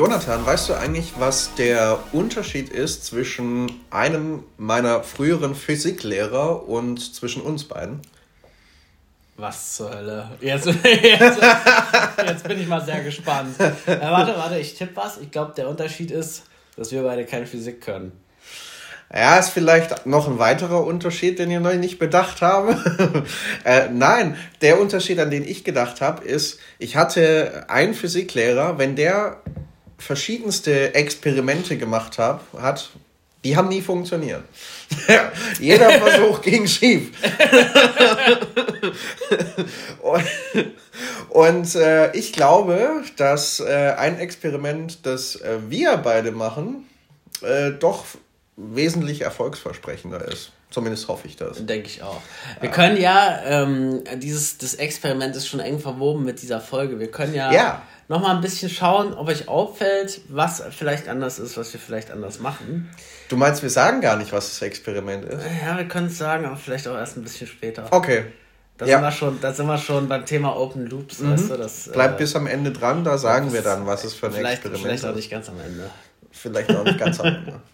Jonathan, weißt du eigentlich, was der Unterschied ist zwischen einem meiner früheren Physiklehrer und zwischen uns beiden? Was zur Hölle? Jetzt, jetzt, jetzt bin ich mal sehr gespannt. Äh, warte, warte, ich tippe was. Ich glaube, der Unterschied ist, dass wir beide keine Physik können. Ja, ist vielleicht noch ein weiterer Unterschied, den ich noch nicht bedacht habe. äh, nein, der Unterschied, an den ich gedacht habe, ist, ich hatte einen Physiklehrer, wenn der verschiedenste Experimente gemacht hat, hat die haben nie funktioniert. Jeder Versuch ging schief. und, und äh, ich glaube, dass äh, ein Experiment, das äh, wir beide machen, äh, doch wesentlich erfolgsversprechender ist. Zumindest hoffe ich das. Denke ich auch. Wir ja. können ja, ähm, dieses das Experiment ist schon eng verwoben mit dieser Folge. Wir können ja, ja. Nochmal ein bisschen schauen, ob euch auffällt, was vielleicht anders ist, was wir vielleicht anders machen. Du meinst, wir sagen gar nicht, was das Experiment ist? Ja, wir können es sagen, aber vielleicht auch erst ein bisschen später. Okay. Da, ja. sind, wir schon, da sind wir schon beim Thema Open Loops, mhm. weißt du? Das, Bleibt äh, bis am Ende dran, da sagen wir dann, was es für ein Experiment ist. Vielleicht auch nicht ganz am Ende. Vielleicht auch nicht ganz am Ende.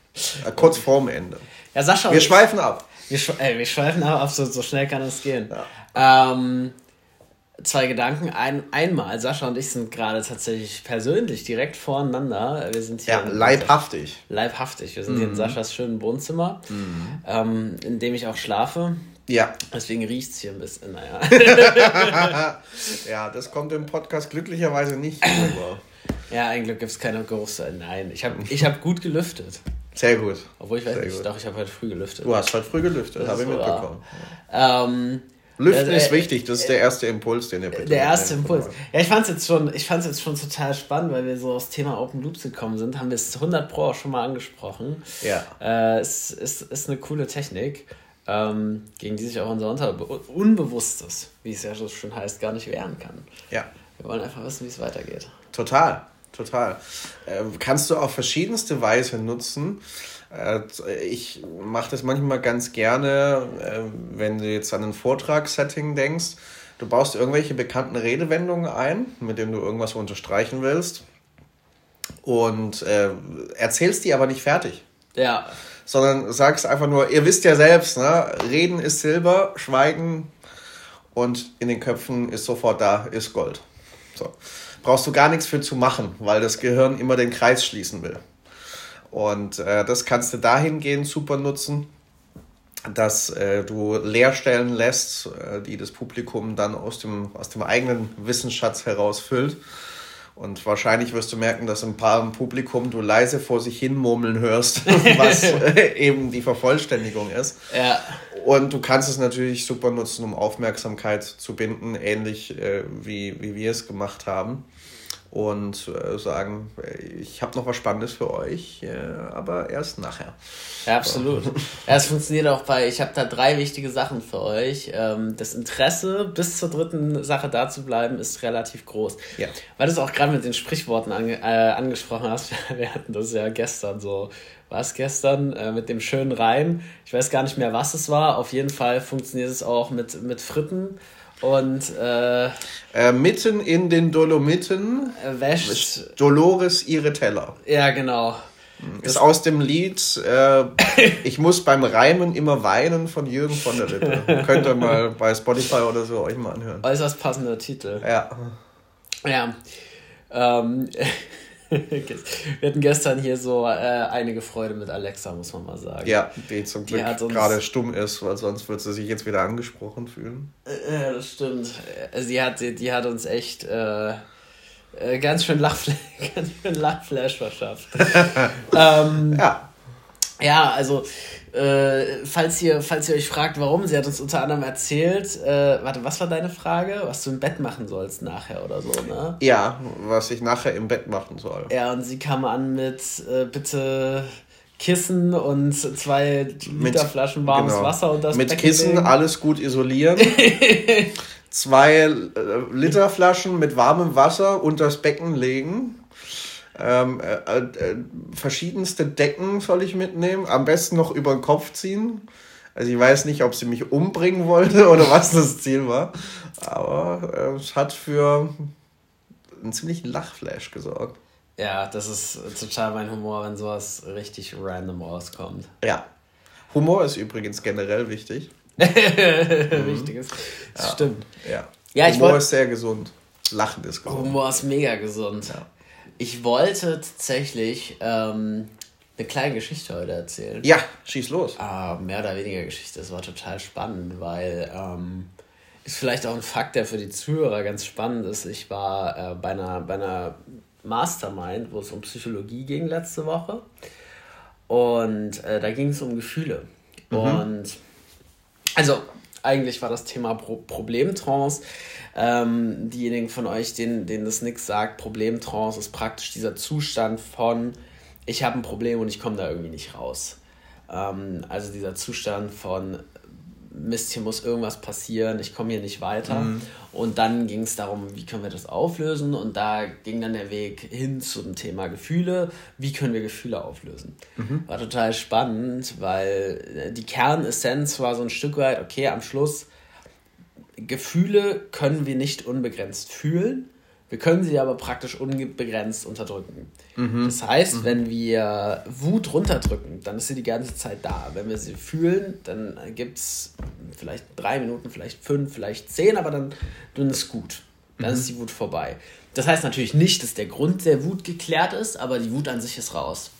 Äh, kurz vorm Ende. Ja, Sascha. Wir schweifen ab. Wir, ey, wir schweifen ab, so, so schnell kann es gehen. Ja. Ähm, zwei Gedanken. Ein, einmal, Sascha und ich sind gerade tatsächlich persönlich direkt voreinander. Wir sind hier. Ja, leibhaftig. leibhaftig. Wir sind mhm. hier in mhm. Saschas schönen Wohnzimmer, mhm. ähm, in dem ich auch schlafe. Ja. Deswegen riecht es hier ein bisschen, naja. ja, das kommt im Podcast glücklicherweise nicht rüber. Ja, ein Glück gibt es keine Geruchs. Nein, ich habe ich hab gut gelüftet. Sehr gut. Obwohl ich weiß Sehr nicht, gut. doch, ich habe heute früh gelüftet. Du hast heute früh gelüftet, habe ich mitbekommen. Ähm, Lüften äh, ist wichtig, das ist der erste Impuls, den ihr bitte. Der erste Impuls. Ja, ich fand es jetzt, schon, jetzt schon total spannend, weil wir so aufs Thema Open Loops gekommen sind. Haben wir es 100 Pro auch schon mal angesprochen. Ja. Äh, es ist, ist eine coole Technik, ähm, gegen die sich auch unser Unter Unbewusstes, wie es ja so schön heißt, gar nicht wehren kann. Ja. Wir wollen einfach wissen, wie es weitergeht. Total, total. Äh, kannst du auf verschiedenste Weise nutzen. Äh, ich mache das manchmal ganz gerne, äh, wenn du jetzt an ein Vortragssetting denkst. Du baust irgendwelche bekannten Redewendungen ein, mit denen du irgendwas unterstreichen willst. Und äh, erzählst die aber nicht fertig. Ja. Sondern sagst einfach nur, ihr wisst ja selbst, ne? Reden ist Silber, Schweigen und in den Köpfen ist sofort da, ist Gold. So. Brauchst du gar nichts für zu machen, weil das Gehirn immer den Kreis schließen will. Und äh, das kannst du dahingehend super nutzen, dass äh, du Leerstellen lässt, äh, die das Publikum dann aus dem, aus dem eigenen Wissensschatz herausfüllt. Und wahrscheinlich wirst du merken, dass ein paar im Publikum du leise vor sich hin murmeln hörst, was äh, eben die Vervollständigung ist. Ja. Und du kannst es natürlich super nutzen, um Aufmerksamkeit zu binden, ähnlich äh, wie, wie wir es gemacht haben und äh, sagen, ich habe noch was Spannendes für euch, äh, aber erst nachher. Ja, absolut. So. Ja, es funktioniert auch bei, ich habe da drei wichtige Sachen für euch. Ähm, das Interesse, bis zur dritten Sache da zu bleiben, ist relativ groß. Ja. Weil du es auch gerade mit den Sprichworten ange äh, angesprochen hast, wir hatten das ja gestern so, war es gestern, äh, mit dem schönen Reim. Ich weiß gar nicht mehr, was es war. Auf jeden Fall funktioniert es auch mit, mit Fritten und äh, äh, mitten in den Dolomiten wäscht Dolores ihre Teller. Ja, genau. Ist das aus dem Lied äh, Ich muss beim Reimen immer weinen von Jürgen von der Lippe. Könnt ihr mal bei Spotify oder so euch mal anhören. Äußerst passender Titel. Ja. Ja. Ähm, Wir hatten gestern hier so äh, einige Freude mit Alexa, muss man mal sagen. Ja, die zum Glück die gerade stumm ist, weil sonst würde sie sich jetzt wieder angesprochen fühlen. Äh, ja, das stimmt. Äh, sie hat, die hat uns echt äh, äh ganz schön Lachflash, ganz schön Lachflash verschafft. ähm, ja. Ja, also äh, falls, ihr, falls ihr euch fragt, warum, sie hat uns unter anderem erzählt, äh, warte, was war deine Frage? Was du im Bett machen sollst nachher oder so, ne? Ja, was ich nachher im Bett machen soll. Ja, und sie kam an mit, äh, bitte Kissen und zwei Literflaschen warmes genau. Wasser und das Mit Becken Kissen legen. alles gut isolieren. zwei äh, Literflaschen mit warmem Wasser und das Becken legen ähm, äh, äh, verschiedenste Decken soll ich mitnehmen, am besten noch über den Kopf ziehen. Also ich weiß nicht, ob sie mich umbringen wollte oder was das Ziel war, aber äh, es hat für einen ziemlichen Lachflash gesorgt. Ja, das ist total mein Humor, wenn sowas richtig random rauskommt. Ja. Humor ist übrigens generell wichtig. wichtig ist. Das ja. stimmt. Ja. ja Humor wollt, ist sehr gesund. Lachen ist gesund. Humor ist mega gesund. Ja. Ich wollte tatsächlich ähm, eine kleine Geschichte heute erzählen. Ja, schieß los. Ah, mehr oder weniger Geschichte. Das war total spannend, weil ähm, ist vielleicht auch ein Fakt, der für die Zuhörer ganz spannend ist. Ich war äh, bei, einer, bei einer Mastermind, wo es um Psychologie ging letzte Woche. Und äh, da ging es um Gefühle. Mhm. Und also eigentlich war das Thema Pro Problemtrance. Ähm, diejenigen von euch, denen, denen das nichts sagt, Problemtrance ist praktisch dieser Zustand von, ich habe ein Problem und ich komme da irgendwie nicht raus. Ähm, also dieser Zustand von, Mist, hier muss irgendwas passieren, ich komme hier nicht weiter. Mhm. Und dann ging es darum, wie können wir das auflösen? Und da ging dann der Weg hin zu dem Thema Gefühle. Wie können wir Gefühle auflösen? Mhm. War total spannend, weil die Kernessenz war so ein Stück weit, okay, am Schluss, Gefühle können wir nicht unbegrenzt fühlen. Wir können sie aber praktisch unbegrenzt unterdrücken. Mhm. Das heißt, mhm. wenn wir Wut runterdrücken, dann ist sie die ganze Zeit da. Wenn wir sie fühlen, dann gibt es vielleicht drei Minuten, vielleicht fünf, vielleicht zehn, aber dann, dann ist gut. Dann mhm. ist die Wut vorbei. Das heißt natürlich nicht, dass der Grund der Wut geklärt ist, aber die Wut an sich ist raus.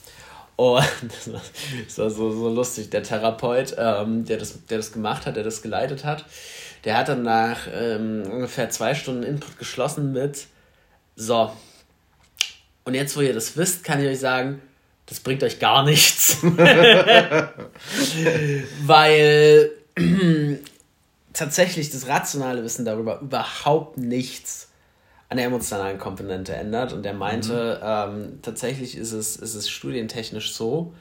Und das war so, so lustig. Der Therapeut, ähm, der, das, der das gemacht hat, der das geleitet hat, der hat dann nach ähm, ungefähr zwei Stunden Input geschlossen mit, so. Und jetzt, wo ihr das wisst, kann ich euch sagen, das bringt euch gar nichts. Weil tatsächlich das rationale Wissen darüber überhaupt nichts an der emotionalen Komponente ändert. Und er meinte, mhm. ähm, tatsächlich ist es, ist es studientechnisch so,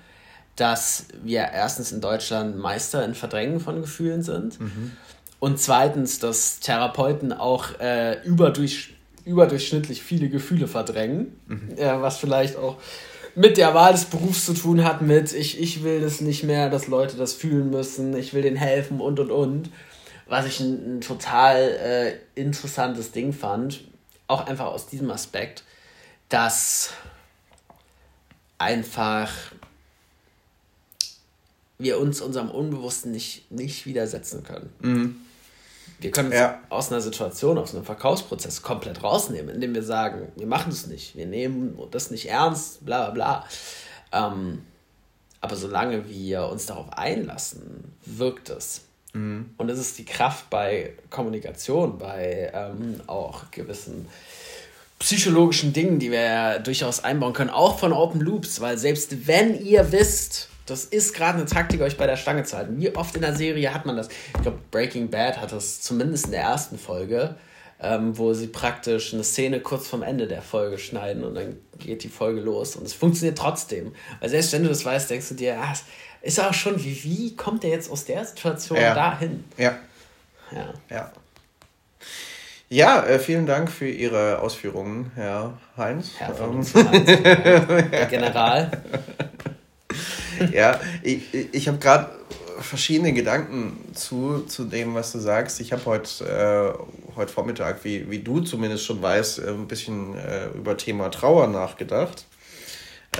dass wir erstens in Deutschland Meister in Verdrängen von Gefühlen sind. Mhm. Und zweitens, dass Therapeuten auch äh, überdurch überdurchschnittlich viele Gefühle verdrängen, mhm. ja, was vielleicht auch mit der Wahl des Berufs zu tun hat, mit ich, ich will das nicht mehr, dass Leute das fühlen müssen, ich will denen helfen und und und. Was ich ein, ein total äh, interessantes Ding fand, auch einfach aus diesem Aspekt, dass einfach wir uns unserem Unbewussten nicht, nicht widersetzen können. Mhm. Wir können uns ja. aus einer Situation, aus einem Verkaufsprozess komplett rausnehmen, indem wir sagen, wir machen das nicht, wir nehmen das nicht ernst, bla bla bla. Ähm, aber solange wir uns darauf einlassen, wirkt es. Mhm. Und es ist die Kraft bei Kommunikation, bei ähm, auch gewissen psychologischen Dingen, die wir ja durchaus einbauen können, auch von Open Loops, weil selbst wenn ihr wisst, das ist gerade eine Taktik, euch bei der Stange zu halten. Wie oft in der Serie hat man das? Ich glaube, Breaking Bad hat das zumindest in der ersten Folge, ähm, wo sie praktisch eine Szene kurz vom Ende der Folge schneiden und dann geht die Folge los. Und es funktioniert trotzdem. Weil selbst wenn du das weißt, denkst du dir, ah, ist auch schon, wie, wie kommt der jetzt aus der Situation ja. dahin? Ja. Ja. Ja. Ja, äh, vielen Dank für Ihre Ausführungen, Herr Heinz. Herr von ähm. uns, Heinz, Herr General. ja, ich, ich habe gerade verschiedene Gedanken zu, zu dem, was du sagst. Ich habe heute äh, heut Vormittag, wie, wie du zumindest schon weißt, äh, ein bisschen äh, über Thema Trauer nachgedacht.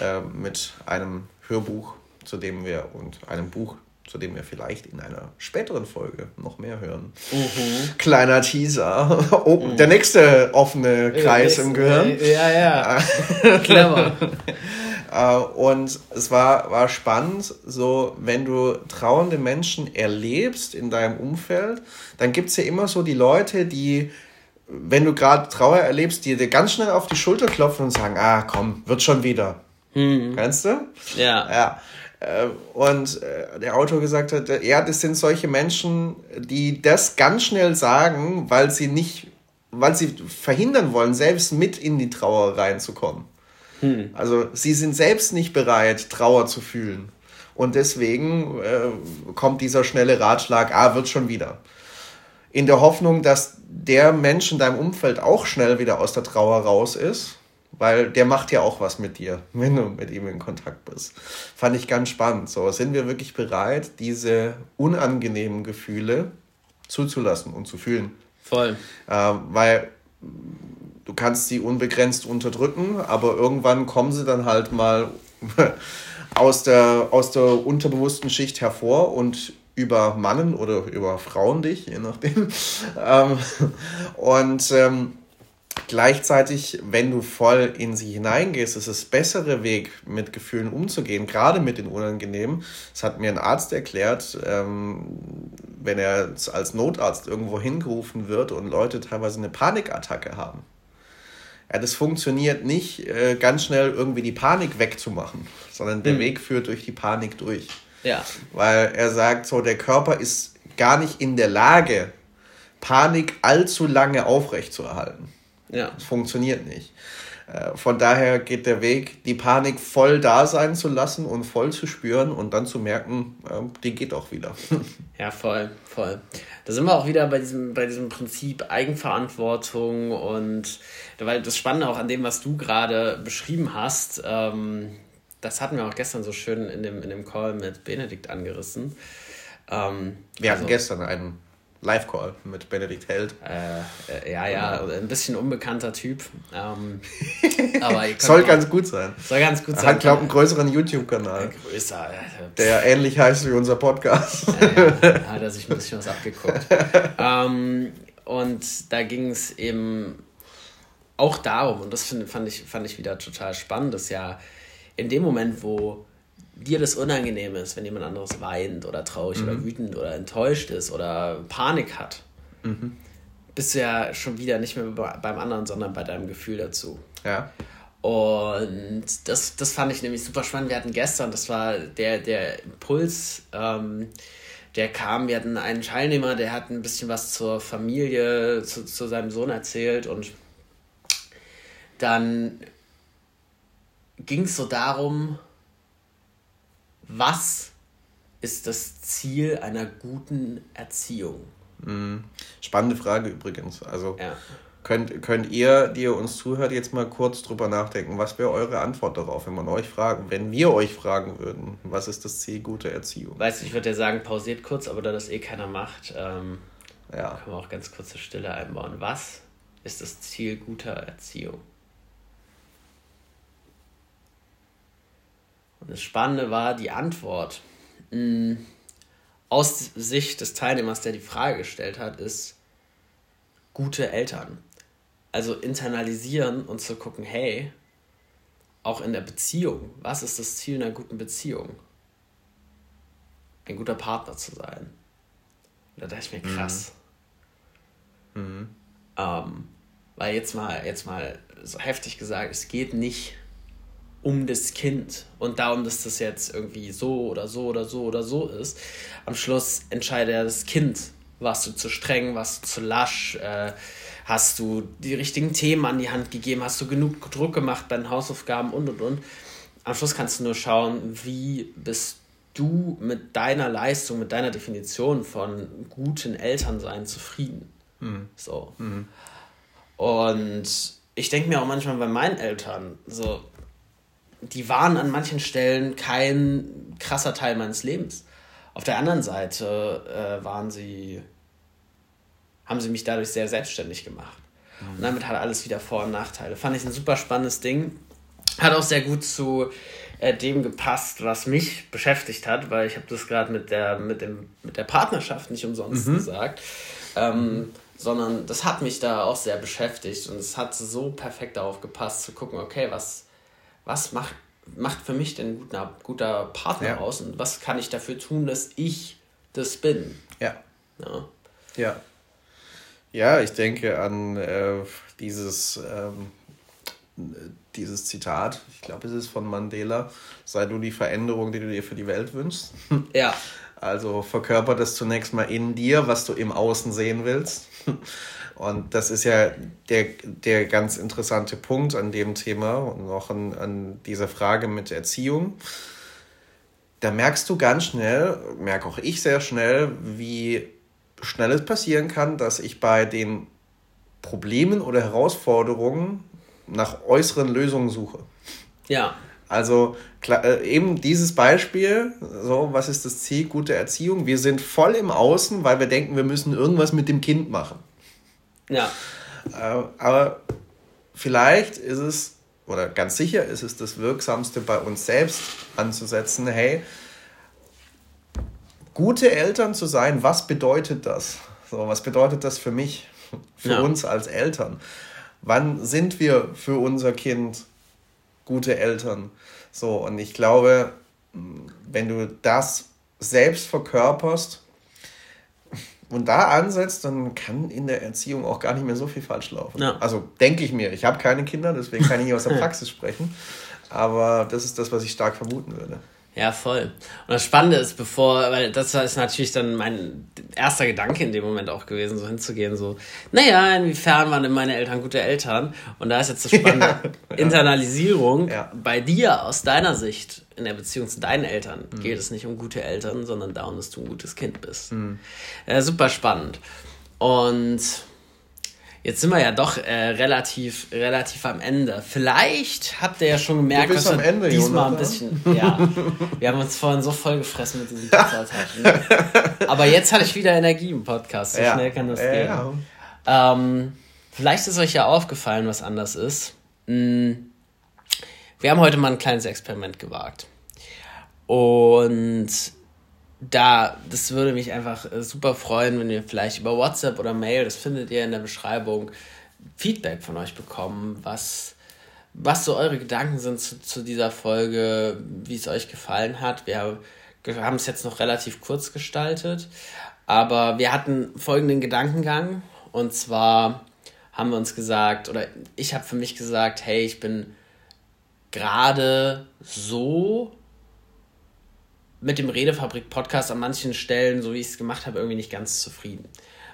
Äh, mit einem Hörbuch, zu dem wir und einem Buch, zu dem wir vielleicht in einer späteren Folge noch mehr hören. Mhm. Kleiner Teaser. Oh, mhm. Der nächste offene Kreis im Gehirn. Ja, ja. Clever. Äh, und es war, war spannend, so wenn du trauernde Menschen erlebst in deinem Umfeld, dann gibt es ja immer so die Leute, die, wenn du gerade Trauer erlebst, die dir ganz schnell auf die Schulter klopfen und sagen, ah komm, wird schon wieder. Mhm. Kennst du? Ja. Ja. Äh, und äh, der Autor gesagt hat, ja, das sind solche Menschen, die das ganz schnell sagen, weil sie nicht, weil sie verhindern wollen, selbst mit in die Trauer reinzukommen. Hm. Also sie sind selbst nicht bereit, Trauer zu fühlen. Und deswegen äh, kommt dieser schnelle Ratschlag, ah, wird schon wieder. In der Hoffnung, dass der Mensch in deinem Umfeld auch schnell wieder aus der Trauer raus ist, weil der macht ja auch was mit dir, wenn du mit ihm in Kontakt bist. Fand ich ganz spannend. So, sind wir wirklich bereit, diese unangenehmen Gefühle zuzulassen und zu fühlen? Voll. Äh, weil du kannst sie unbegrenzt unterdrücken, aber irgendwann kommen sie dann halt mal aus der, aus der unterbewussten Schicht hervor und übermannen oder überfrauen dich, je nachdem. Ähm, und ähm, gleichzeitig, wenn du voll in sie hineingehst, ist es bessere Weg, mit Gefühlen umzugehen, gerade mit den Unangenehmen. Das hat mir ein Arzt erklärt, ähm, wenn er als Notarzt irgendwo hingerufen wird und Leute teilweise eine Panikattacke haben. Ja, das funktioniert nicht, äh, ganz schnell irgendwie die Panik wegzumachen, sondern der mhm. Weg führt durch die Panik durch. Ja. Weil er sagt, so der Körper ist gar nicht in der Lage, Panik allzu lange aufrechtzuerhalten. Ja. Das funktioniert nicht. Äh, von daher geht der Weg, die Panik voll da sein zu lassen und voll zu spüren und dann zu merken, äh, die geht auch wieder. Ja, voll, voll. Da sind wir auch wieder bei diesem, bei diesem Prinzip Eigenverantwortung und weil das Spannende auch an dem, was du gerade beschrieben hast, ähm, das hatten wir auch gestern so schön in dem, in dem Call mit Benedikt angerissen. Ähm, wir also, hatten gestern einen Live-Call mit Benedikt Held. Äh, äh, ja, ja, ein bisschen unbekannter Typ. Ähm, aber soll ganz gut sein. Soll ganz gut sein. Hat, glaube ich, einen größeren YouTube-Kanal. Größer. Der ähnlich heißt wie unser Podcast. Ja, ja, hat er sich ein bisschen was abgeguckt. ähm, und da ging es eben auch darum, und das find, fand, ich, fand ich wieder total spannend, dass ja in dem Moment, wo dir das unangenehm ist, wenn jemand anderes weint oder traurig mhm. oder wütend oder enttäuscht ist oder Panik hat, mhm. bist du ja schon wieder nicht mehr beim anderen, sondern bei deinem Gefühl dazu. Ja. Und das, das fand ich nämlich super spannend. Wir hatten gestern, das war der, der Impuls, ähm, der kam, wir hatten einen Teilnehmer, der hat ein bisschen was zur Familie, zu, zu seinem Sohn erzählt und dann ging es so darum, was ist das Ziel einer guten Erziehung? Mhm. Spannende Frage übrigens. Also ja. könnt, könnt ihr, die ihr uns zuhört, jetzt mal kurz drüber nachdenken, was wäre eure Antwort darauf, wenn man euch fragen, wenn wir euch fragen würden, was ist das Ziel guter Erziehung? Weißt du, ich würde ja sagen, pausiert kurz, aber da das eh keiner macht, ähm, ja. können wir auch ganz kurze Stille einbauen. Was ist das Ziel guter Erziehung? Und das Spannende war die Antwort. Mm, aus Sicht des Teilnehmers, der die Frage gestellt hat, ist gute Eltern. Also internalisieren und zu gucken, hey, auch in der Beziehung, was ist das Ziel einer guten Beziehung? Ein guter Partner zu sein. Und da dachte ich mir, mhm. krass. Mhm. Ähm, weil jetzt mal, jetzt mal so heftig gesagt, es geht nicht um das Kind und darum, dass das jetzt irgendwie so oder so oder so oder so ist. Am Schluss entscheidet ja das Kind, warst du zu streng, warst du zu lasch, äh, hast du die richtigen Themen an die Hand gegeben, hast du genug Druck gemacht bei den Hausaufgaben und und und. Am Schluss kannst du nur schauen, wie bist du mit deiner Leistung, mit deiner Definition von guten Elternsein zufrieden. Mhm. So. Mhm. Und ich denke mir auch manchmal bei meinen Eltern, so, die waren an manchen Stellen kein krasser Teil meines Lebens. Auf der anderen Seite äh, waren sie, haben sie mich dadurch sehr selbstständig gemacht. Mhm. Und damit hat alles wieder Vor- und Nachteile. Fand ich ein super spannendes Ding. Hat auch sehr gut zu äh, dem gepasst, was mich beschäftigt hat, weil ich habe das gerade mit der, mit, mit der Partnerschaft nicht umsonst mhm. gesagt. Ähm, mhm. Sondern das hat mich da auch sehr beschäftigt und es hat so perfekt darauf gepasst, zu gucken, okay, was, was macht, macht für mich denn ein guter, guter Partner ja. aus und was kann ich dafür tun, dass ich das bin? Ja. Ja. Ja, ja ich denke an äh, dieses, ähm, dieses Zitat, ich glaube, es ist von Mandela, sei du die Veränderung, die du dir für die Welt wünschst. Ja. Also verkörpert es zunächst mal in dir, was du im Außen sehen willst. Und das ist ja der, der ganz interessante Punkt an dem Thema und auch an, an dieser Frage mit Erziehung. Da merkst du ganz schnell, merke auch ich sehr schnell, wie schnell es passieren kann, dass ich bei den Problemen oder Herausforderungen nach äußeren Lösungen suche. Ja. Also klar, äh, eben dieses Beispiel, so was ist das Ziel gute Erziehung? Wir sind voll im Außen, weil wir denken, wir müssen irgendwas mit dem Kind machen. Ja. Äh, aber vielleicht ist es, oder ganz sicher ist es das Wirksamste bei uns selbst anzusetzen, hey, gute Eltern zu sein, was bedeutet das? So, was bedeutet das für mich, für ja. uns als Eltern? Wann sind wir für unser Kind gute Eltern? So, und ich glaube, wenn du das selbst verkörperst und da ansetzt, dann kann in der Erziehung auch gar nicht mehr so viel falsch laufen. Ja. Also denke ich mir. Ich habe keine Kinder, deswegen kann ich nicht aus der Praxis sprechen. Aber das ist das, was ich stark vermuten würde. Ja, voll. Und das Spannende ist, bevor, weil das ist natürlich dann mein erster Gedanke in dem Moment auch gewesen, so hinzugehen, so, naja, inwiefern waren denn meine Eltern gute Eltern? Und da ist jetzt das Spannende, ja, Internalisierung ja. bei dir aus deiner Sicht in der Beziehung zu deinen Eltern mhm. geht es nicht um gute Eltern, sondern darum, dass du ein gutes Kind bist. Mhm. Ja, super spannend. Und Jetzt sind wir ja doch äh, relativ, relativ am Ende. Vielleicht habt ihr ja schon gemerkt, dass wir Ende, diesmal Jonathan. ein bisschen. Ja, wir haben uns vorhin so voll gefressen mit diesen Pizzataschen. Aber jetzt hatte ich wieder Energie im Podcast. So ja. schnell kann das gehen. Ja. Ähm, vielleicht ist euch ja aufgefallen, was anders ist. Hm, wir haben heute mal ein kleines Experiment gewagt. Und da, das würde mich einfach äh, super freuen, wenn wir vielleicht über WhatsApp oder Mail, das findet ihr in der Beschreibung, Feedback von euch bekommen, was, was so eure Gedanken sind zu, zu dieser Folge, wie es euch gefallen hat. Wir haben es jetzt noch relativ kurz gestaltet, aber wir hatten folgenden Gedankengang und zwar haben wir uns gesagt, oder ich habe für mich gesagt, hey, ich bin gerade so mit dem Redefabrik-Podcast an manchen Stellen, so wie ich es gemacht habe, irgendwie nicht ganz zufrieden.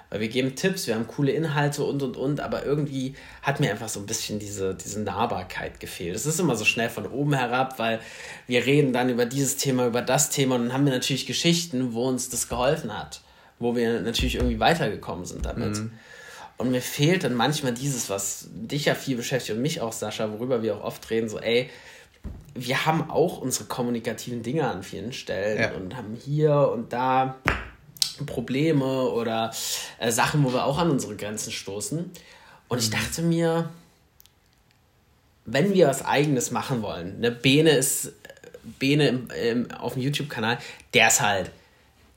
Weil wir geben Tipps, wir haben coole Inhalte und und und, aber irgendwie hat mir einfach so ein bisschen diese, diese Nahbarkeit gefehlt. Es ist immer so schnell von oben herab, weil wir reden dann über dieses Thema, über das Thema und dann haben wir natürlich Geschichten, wo uns das geholfen hat, wo wir natürlich irgendwie weitergekommen sind damit. Mhm. Und mir fehlt dann manchmal dieses, was dich ja viel beschäftigt und mich auch, Sascha, worüber wir auch oft reden, so, ey, wir haben auch unsere kommunikativen Dinge an vielen Stellen ja. und haben hier und da Probleme oder äh, Sachen, wo wir auch an unsere Grenzen stoßen. Und ich mhm. dachte mir, wenn wir was Eigenes machen wollen, ne, Bene ist, Bene im, im, auf dem YouTube-Kanal, der ist halt,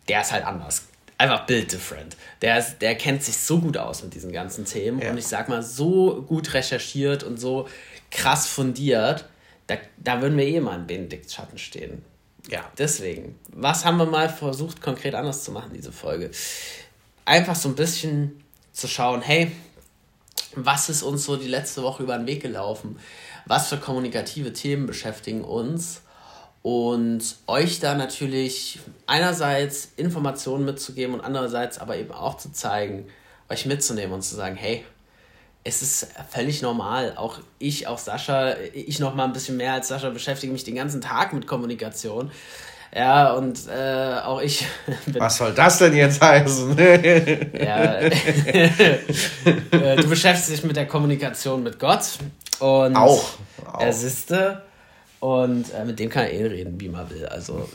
der ist halt anders. Einfach build different. Der, ist, der kennt sich so gut aus mit diesen ganzen Themen ja. und ich sag mal, so gut recherchiert und so krass fundiert, da, da würden wir eh mal in Benedikts Schatten stehen. Ja. Deswegen, was haben wir mal versucht, konkret anders zu machen, diese Folge? Einfach so ein bisschen zu schauen, hey, was ist uns so die letzte Woche über den Weg gelaufen? Was für kommunikative Themen beschäftigen uns? Und euch da natürlich einerseits Informationen mitzugeben und andererseits aber eben auch zu zeigen, euch mitzunehmen und zu sagen, hey, es ist völlig normal. Auch ich, auch Sascha, ich noch mal ein bisschen mehr als Sascha beschäftige mich den ganzen Tag mit Kommunikation. Ja, und äh, auch ich. Was soll das denn jetzt heißen? ja. Äh, du beschäftigst dich mit der Kommunikation mit Gott. Und auch. auch. Er siehste. Und äh, mit dem kann er eh reden, wie man will. Also.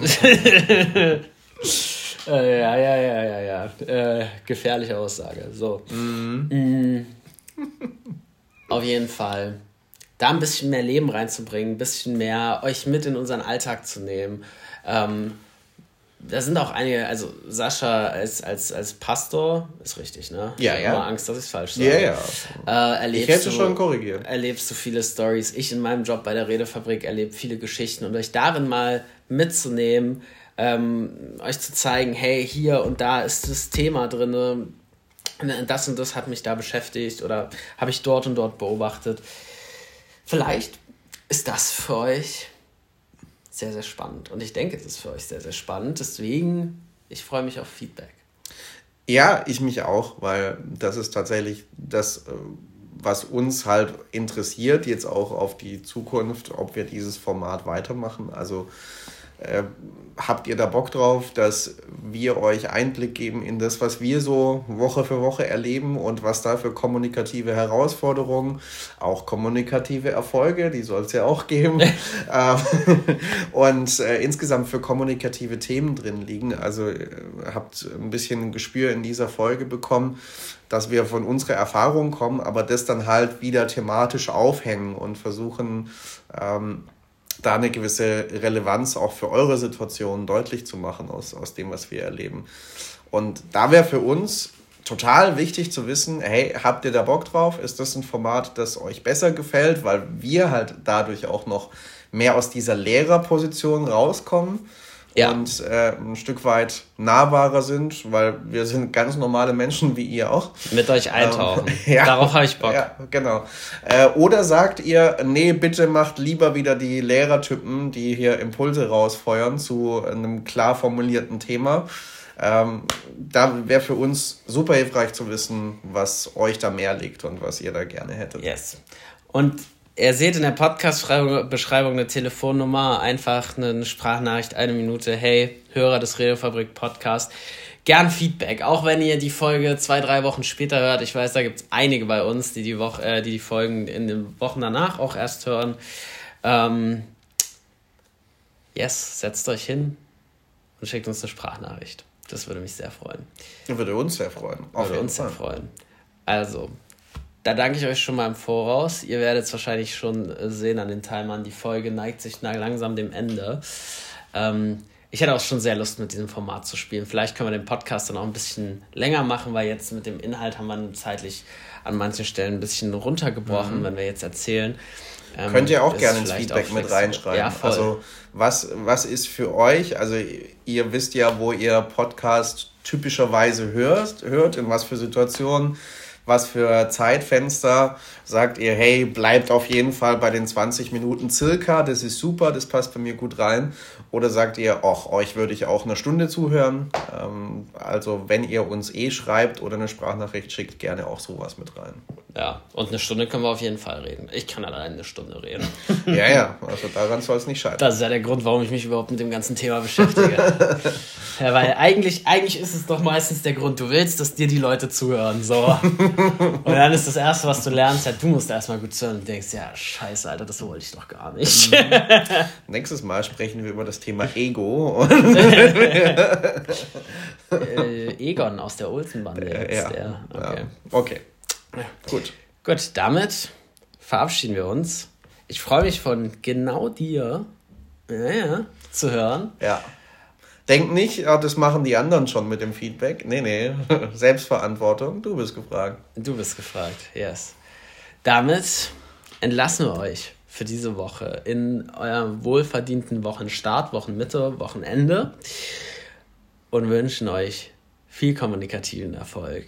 äh, ja, ja, ja, ja, ja. Äh, gefährliche Aussage. So. Mhm. Mm. Auf jeden Fall. Da ein bisschen mehr Leben reinzubringen, ein bisschen mehr euch mit in unseren Alltag zu nehmen. Ähm, da sind auch einige, also Sascha als, als, als Pastor, ist richtig, ne? Ja, ich ja. Immer Angst, dass ich falsch sage. Ja, ja. Äh, erlebst ich hätte du, schon korrigiert. Erlebst du viele Stories. Ich in meinem Job bei der Redefabrik erlebe viele Geschichten und euch darin mal mitzunehmen, ähm, euch zu zeigen, hey, hier und da ist das Thema drin, das und das hat mich da beschäftigt oder habe ich dort und dort beobachtet. Vielleicht ist das für euch sehr, sehr spannend. Und ich denke, es ist für euch sehr, sehr spannend. Deswegen, ich freue mich auf Feedback. Ja, ich mich auch, weil das ist tatsächlich das, äh, was uns halt interessiert, jetzt auch auf die Zukunft, ob wir dieses Format weitermachen. Also äh, habt ihr da Bock drauf, dass wir euch Einblick geben in das, was wir so Woche für Woche erleben und was da für kommunikative Herausforderungen, auch kommunikative Erfolge, die soll es ja auch geben, ähm, und äh, insgesamt für kommunikative Themen drin liegen. Also äh, habt ein bisschen Gespür in dieser Folge bekommen, dass wir von unserer Erfahrung kommen, aber das dann halt wieder thematisch aufhängen und versuchen, ähm, da eine gewisse Relevanz auch für eure Situation deutlich zu machen aus, aus dem, was wir erleben. Und da wäre für uns total wichtig zu wissen, hey, habt ihr da Bock drauf? Ist das ein Format, das euch besser gefällt, weil wir halt dadurch auch noch mehr aus dieser Lehrerposition rauskommen? Ja. und äh, ein Stück weit nahbarer sind, weil wir sind ganz normale Menschen wie ihr auch. Mit euch eintauchen. Ähm, ja, Darauf habe ich Bock. Ja, genau. Äh, oder sagt ihr, nee, bitte macht lieber wieder die Lehrertypen, die hier Impulse rausfeuern zu einem klar formulierten Thema. Ähm, da wäre für uns super hilfreich zu wissen, was euch da mehr liegt und was ihr da gerne hättet. Yes. Und Ihr seht in der Podcast-Beschreibung eine Telefonnummer, einfach eine Sprachnachricht, eine Minute. Hey, Hörer des Redefabrik Podcast. Gern Feedback, auch wenn ihr die Folge zwei, drei Wochen später hört. Ich weiß, da gibt es einige bei uns, die die, Woche, äh, die die Folgen in den Wochen danach auch erst hören. Ähm, yes, setzt euch hin und schickt uns eine Sprachnachricht. Das würde mich sehr freuen. Würde uns sehr freuen. Auf würde uns Fall. sehr freuen. Also, da danke ich euch schon mal im Voraus. Ihr werdet es wahrscheinlich schon äh, sehen an den Timern. Die Folge neigt sich langsam dem Ende. Ähm, ich hätte auch schon sehr Lust, mit diesem Format zu spielen. Vielleicht können wir den Podcast dann auch ein bisschen länger machen, weil jetzt mit dem Inhalt haben wir zeitlich an manchen Stellen ein bisschen runtergebrochen, mhm. wenn wir jetzt erzählen. Ähm, Könnt ihr auch gerne ins Feedback mit reinschreiben. Ja, voll. Also was, was ist für euch, also ihr wisst ja, wo ihr Podcast typischerweise hört, hört in was für Situationen was für Zeitfenster sagt ihr, hey, bleibt auf jeden Fall bei den 20 Minuten circa, das ist super, das passt bei mir gut rein. Oder sagt ihr, ach, euch würde ich auch eine Stunde zuhören. Ähm, also wenn ihr uns eh schreibt oder eine Sprachnachricht schickt, gerne auch sowas mit rein. Ja, und eine Stunde können wir auf jeden Fall reden. Ich kann allein eine Stunde reden. ja, ja, also daran soll es nicht scheitern. Das ist ja der Grund, warum ich mich überhaupt mit dem ganzen Thema beschäftige. ja, weil eigentlich, eigentlich ist es doch meistens der Grund, du willst, dass dir die Leute zuhören. So. Und dann ist das Erste, was du lernst, ja, du musst erstmal gut zuhören und denkst, ja, scheiße, Alter, das wollte ich doch gar nicht. Nächstes Mal sprechen wir über das Thema Ego. äh, Egon aus der Olsenbande jetzt. Ja, der. Okay. Ja. okay. Gut. Gut, damit verabschieden wir uns. Ich freue mich von genau dir ja, zu hören. Ja. Denk nicht, ja, das machen die anderen schon mit dem Feedback. Nee, nee. Selbstverantwortung. Du bist gefragt. Du bist gefragt, yes. Damit entlassen wir euch für diese Woche in eurem wohlverdienten Wochenstart, Wochenmitte, Wochenende und wünschen euch viel kommunikativen Erfolg.